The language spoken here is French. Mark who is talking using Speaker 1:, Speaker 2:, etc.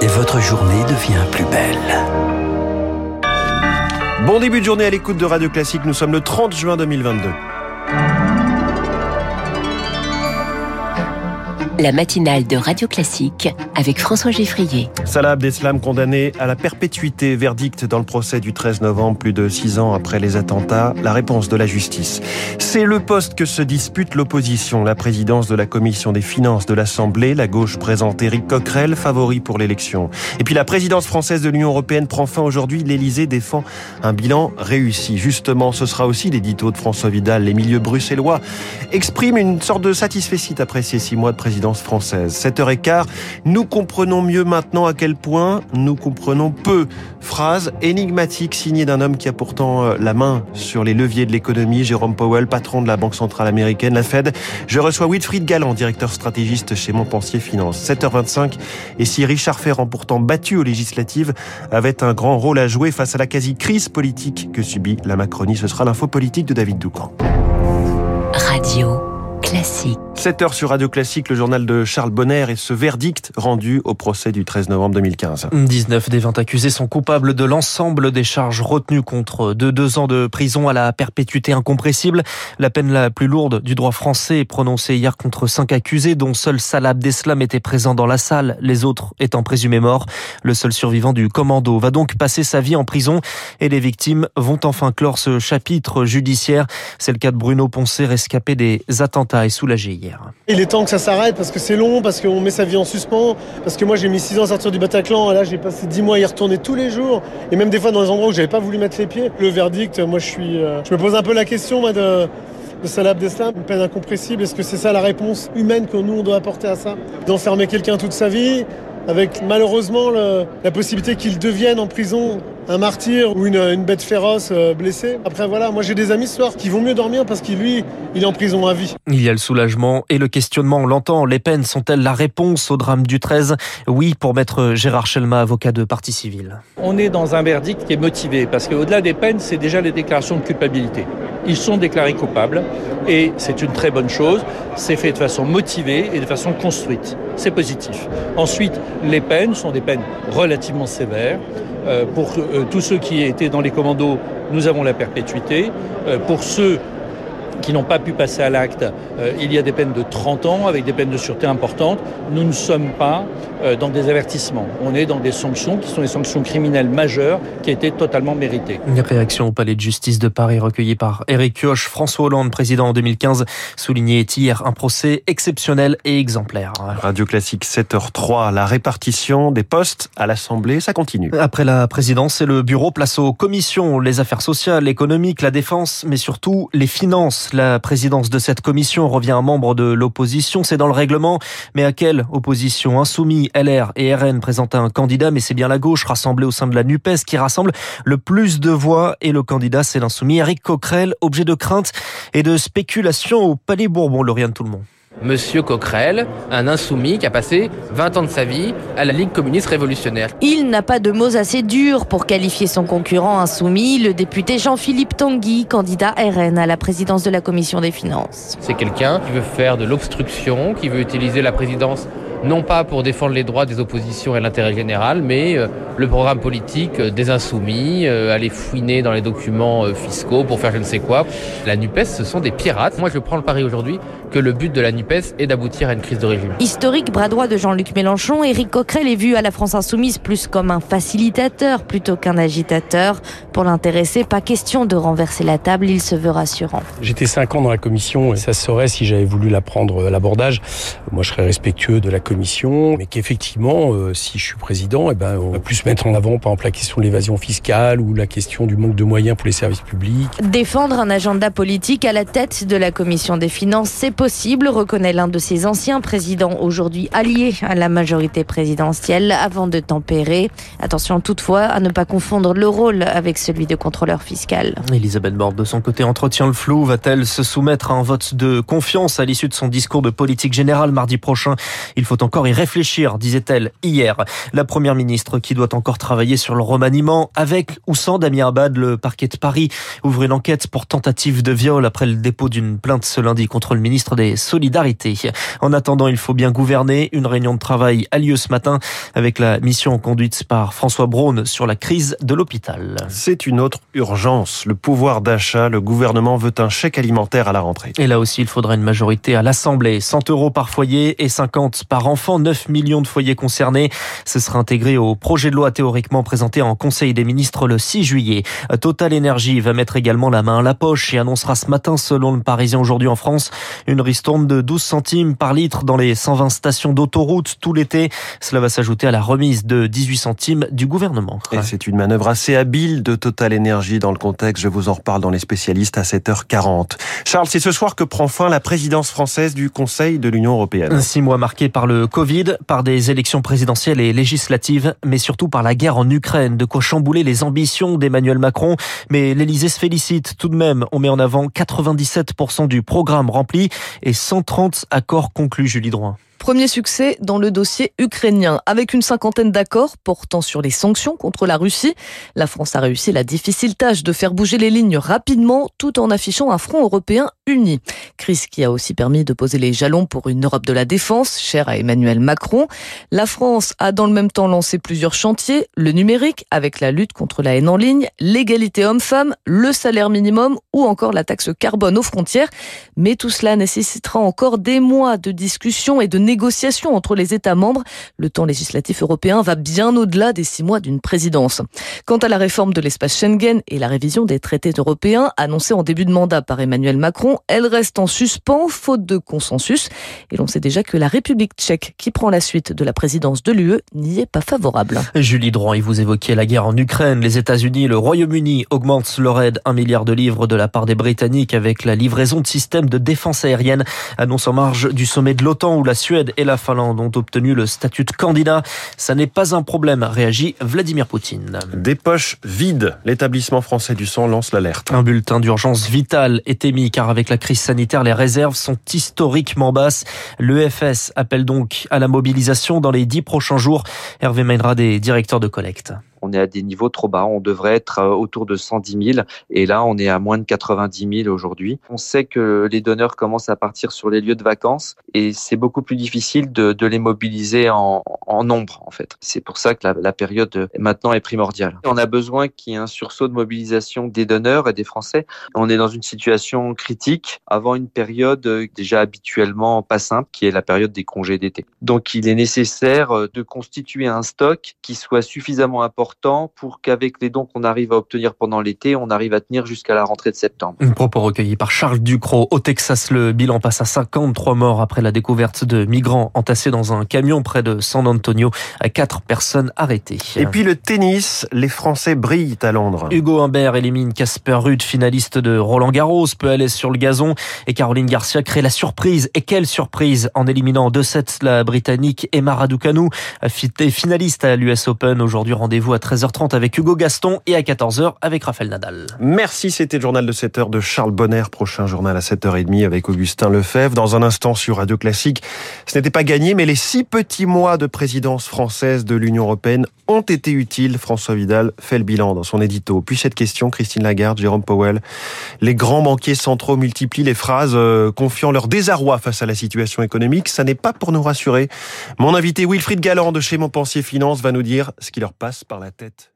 Speaker 1: Et votre journée devient plus belle.
Speaker 2: Bon début de journée à l'écoute de Radio Classique. Nous sommes le 30 juin 2022.
Speaker 3: La matinale de Radio Classique avec François Geffrier.
Speaker 2: Salah Abdeslam condamné à la perpétuité, verdict dans le procès du 13 novembre, plus de six ans après les attentats. La réponse de la justice. C'est le poste que se dispute l'opposition, la présidence de la commission des finances de l'Assemblée. La gauche présente Éric Coquerel, favori pour l'élection. Et puis la présidence française de l'Union européenne prend fin aujourd'hui. L'Élysée défend un bilan réussi. Justement, ce sera aussi l'édito de François Vidal. Les milieux bruxellois expriment une sorte de satisfecit après ces six mois de présidence française. 7h15, nous comprenons mieux maintenant à quel point nous comprenons peu. Phrase énigmatique signée d'un homme qui a pourtant euh, la main sur les leviers de l'économie, Jérôme Powell, patron de la Banque Centrale Américaine, la Fed. Je reçois Wilfried Galland, directeur stratégiste chez Montpensier Finance. 7h25, et si Richard Ferrand, pourtant battu aux législatives, avait un grand rôle à jouer face à la quasi-crise politique que subit la Macronie, ce sera l'info politique de David Doucan.
Speaker 3: Radio classique.
Speaker 2: 7 heures sur Radio Classique, le journal de Charles Bonner et ce verdict rendu au procès du 13 novembre 2015.
Speaker 4: 19 des 20 accusés sont coupables de l'ensemble des charges retenues contre de deux ans de prison à la perpétuité incompressible. La peine la plus lourde du droit français est prononcée hier contre cinq accusés, dont seul Salah Abdeslam était présent dans la salle, les autres étant présumés morts. Le seul survivant du commando va donc passer sa vie en prison et les victimes vont enfin clore ce chapitre judiciaire. C'est le cas de Bruno Poncet, rescapé des attentats et soulagé hier.
Speaker 5: Il est temps que ça s'arrête parce que c'est long, parce qu'on met sa vie en suspens, parce que moi j'ai mis 6 ans à sortir du Bataclan, et là j'ai passé 10 mois à y retourner tous les jours, et même des fois dans des endroits où j'avais pas voulu mettre les pieds. Le verdict, moi je suis, euh, je me pose un peu la question moi, de, de Salah une peine incompressible. Est-ce que c'est ça la réponse humaine que nous on doit apporter à ça? D'enfermer quelqu'un toute sa vie, avec malheureusement la possibilité qu'il devienne en prison un martyr ou une, une bête féroce euh, blessée. Après voilà, moi j'ai des amis ce soir qui vont mieux dormir parce qu'il lui, il est en prison à vie.
Speaker 4: Il y a le soulagement et le questionnement, on l'entend. Les peines sont-elles la réponse au drame du 13 Oui, pour maître Gérard Chelma, avocat de partie civile.
Speaker 6: On est dans un verdict qui est motivé parce qu'au-delà des peines, c'est déjà les déclarations de culpabilité. Ils sont déclarés coupables et c'est une très bonne chose. C'est fait de façon motivée et de façon construite. C'est positif. Ensuite, les peines sont des peines relativement sévères. Euh, pour tous ceux qui étaient dans les commandos, nous avons la perpétuité. Euh, pour ceux qui n'ont pas pu passer à l'acte, euh, il y a des peines de 30 ans avec des peines de sûreté importantes. Nous ne sommes pas euh, dans des avertissements. On est dans des sanctions qui sont des sanctions criminelles majeures qui étaient totalement méritées.
Speaker 4: Une réaction au palais de justice de Paris recueillie par Éric Kioch. François Hollande, président en 2015, soulignait hier un procès exceptionnel et exemplaire.
Speaker 2: Radio Classique 7h03, la répartition des postes à l'Assemblée, ça continue.
Speaker 4: Après la présidence et le bureau, place aux commissions, les affaires sociales, économiques, la défense, mais surtout les finances. La présidence de cette commission revient à un membre de l'opposition. C'est dans le règlement. Mais à quelle opposition? Insoumis, LR et RN présentent un candidat, mais c'est bien la gauche rassemblée au sein de la NUPES qui rassemble le plus de voix. Et le candidat, c'est l'insoumis Eric Coquerel, objet de crainte et de spéculation au Palais Bourbon. Lauriane tout le monde.
Speaker 7: Monsieur Coquerel, un insoumis qui a passé 20 ans de sa vie à la Ligue communiste révolutionnaire.
Speaker 8: Il n'a pas de mots assez durs pour qualifier son concurrent insoumis, le député Jean-Philippe Tanguy, candidat RN à la présidence de la commission des finances.
Speaker 7: C'est quelqu'un qui veut faire de l'obstruction, qui veut utiliser la présidence non pas pour défendre les droits des oppositions et l'intérêt général, mais euh, le programme politique euh, des insoumis, euh, aller fouiner dans les documents fiscaux pour faire je ne sais quoi. La NUPES, ce sont des pirates. Moi, je prends le pari aujourd'hui que le but de la NUPES est d'aboutir à une crise de régime.
Speaker 8: Historique bras droit de Jean-Luc Mélenchon, Éric Coquerel est vu à la France Insoumise plus comme un facilitateur plutôt qu'un agitateur. Pour l'intéresser, pas question de renverser la table, il se veut rassurant.
Speaker 9: J'étais cinq ans dans la commission et ça serait si j'avais voulu la prendre à l'abordage. Moi, je serais respectueux de la commission, mais qu'effectivement, euh, si je suis président, eh ben, on va plus mettre en avant, par exemple, la question de l'évasion fiscale ou la question du manque de moyens pour les services publics.
Speaker 8: Défendre un agenda politique à la tête de la commission des finances, c'est possible, reconnaît l'un de ses anciens présidents, aujourd'hui alliés à la majorité présidentielle, avant de tempérer. Attention toutefois à ne pas confondre le rôle avec celui de contrôleur fiscal.
Speaker 4: Elisabeth Borne, de son côté, entretient le flou. Va-t-elle se soumettre à un vote de confiance à l'issue de son discours de politique générale mardi prochain? Il faut encore y réfléchir, disait-elle hier. La première ministre qui doit encore travailler sur le remaniement. Avec ou sans Damien Abad, le parquet de Paris ouvre une enquête pour tentative de viol après le dépôt d'une plainte ce lundi contre le ministre des Solidarités. En attendant, il faut bien gouverner. Une réunion de travail a lieu ce matin avec la mission conduite par François Braun sur la crise de l'hôpital.
Speaker 2: C'est une autre urgence. Le pouvoir d'achat. Le gouvernement veut un chèque alimentaire à la rentrée.
Speaker 4: Et là aussi, il faudra une majorité à l'Assemblée. 100 euros par foyer et 50 par enfant. 9 millions de foyers concernés. Ce sera intégré au projet de loi théoriquement présenté en Conseil des ministres le 6 juillet. Total Energy va mettre également la main à la poche et annoncera ce matin, selon le Parisien aujourd'hui en France, une ristourne de 12 centimes par litre dans les 120 stations d'autoroute tout l'été. Cela va s'ajouter à la remise de 18 centimes du gouvernement.
Speaker 2: Et c'est une manœuvre assez habile de Total Energy dans le contexte. Je vous en reparle dans les spécialistes à 7h40. Charles, c'est ce soir que prend fin la présidence française du Conseil de l'Union européenne.
Speaker 4: Six mois marqués par le Covid, par des élections présidentielles et législatives, mais surtout par la guerre en Ukraine, de quoi chambouler les ambitions d'Emmanuel Macron. Mais l'Elysée se félicite tout de même. On met en avant 97% du programme rempli et 130 accords conclus, Julie Droin.
Speaker 10: Premier succès dans le dossier ukrainien. Avec une cinquantaine d'accords portant sur les sanctions contre la Russie, la France a réussi la difficile tâche de faire bouger les lignes rapidement tout en affichant un front européen uni. Crise qui a aussi permis de poser les jalons pour une Europe de la défense, chère à Emmanuel Macron. La France a dans le même temps lancé plusieurs chantiers, le numérique avec la lutte contre la haine en ligne, l'égalité homme-femme, le salaire minimum ou encore la taxe carbone aux frontières. Mais tout cela nécessitera encore des mois de discussions et de négociations entre les États membres. Le temps législatif européen va bien au-delà des six mois d'une présidence. Quant à la réforme de l'espace Schengen et la révision des traités européens annoncée en début de mandat par Emmanuel Macron, elle reste en suspens faute de consensus. Et l'on sait déjà que la République tchèque, qui prend la suite de la présidence de l'UE, n'y est pas favorable.
Speaker 4: Julie Droit, vous évoquiez la guerre en Ukraine. Les États-Unis et le Royaume-Uni augmentent leur aide, un milliard de livres de la part des Britanniques avec la livraison de systèmes de défense aérienne, annonce en marge du sommet de l'OTAN où la Suède et la Finlande ont obtenu le statut de candidat. Ça n'est pas un problème, réagit Vladimir Poutine.
Speaker 2: Des poches vides. L'établissement français du sang lance l'alerte.
Speaker 4: Un bulletin d'urgence vital est émis car avec la crise sanitaire, les réserves sont historiquement basses. L'EFS appelle donc à la mobilisation dans les dix prochains jours. Hervé Mainra des directeurs de collecte
Speaker 11: on est à des niveaux trop bas. On devrait être euh, autour de 110 000 et là, on est à moins de 90 000 aujourd'hui. On sait que les donneurs commencent à partir sur les lieux de vacances et c'est beaucoup plus difficile de, les mobiliser en, nombre, en fait. C'est pour ça que la, la, période maintenant est primordiale. On a besoin qu'il y ait un sursaut de mobilisation des donneurs et des Français. On est dans une situation critique avant une période déjà habituellement pas simple, qui est la période des congés d'été. Donc, il est nécessaire de constituer un stock qui soit suffisamment important pour qu'avec les dons qu'on arrive à obtenir pendant l'été, on arrive à tenir jusqu'à la rentrée de septembre.
Speaker 4: Un propos recueilli par Charles Ducrot. Au Texas, le bilan passe à 53 morts après la découverte de migrants entassés dans un camion près de San Antonio. Quatre personnes arrêtées.
Speaker 2: Et puis le tennis, les Français brillent à Londres.
Speaker 4: Hugo Humbert élimine Casper Ruud, finaliste de Roland Garros, peu à l'aise sur le gazon. Et Caroline Garcia crée la surprise. Et quelle surprise en éliminant en 2-7 la Britannique Emma Raducanu, finaliste à l'US Open. Aujourd'hui, rendez-vous à 13h30 avec Hugo Gaston et à 14h avec Raphaël Nadal.
Speaker 2: Merci, c'était le journal de 7h de Charles Bonner. Prochain journal à 7h30 avec Augustin Lefebvre. Dans un instant sur Radio Classique. Ce n'était pas gagné, mais les six petits mois de présidence française de l'Union Européenne ont été utiles. François Vidal fait le bilan dans son édito. Puis cette question, Christine Lagarde, Jérôme Powell. Les grands banquiers centraux multiplient les phrases euh, confiant leur désarroi face à la situation économique. Ça n'est pas pour nous rassurer. Mon invité Wilfried Galland de chez Montpensier Finance va nous dire ce qui leur passe par la tête.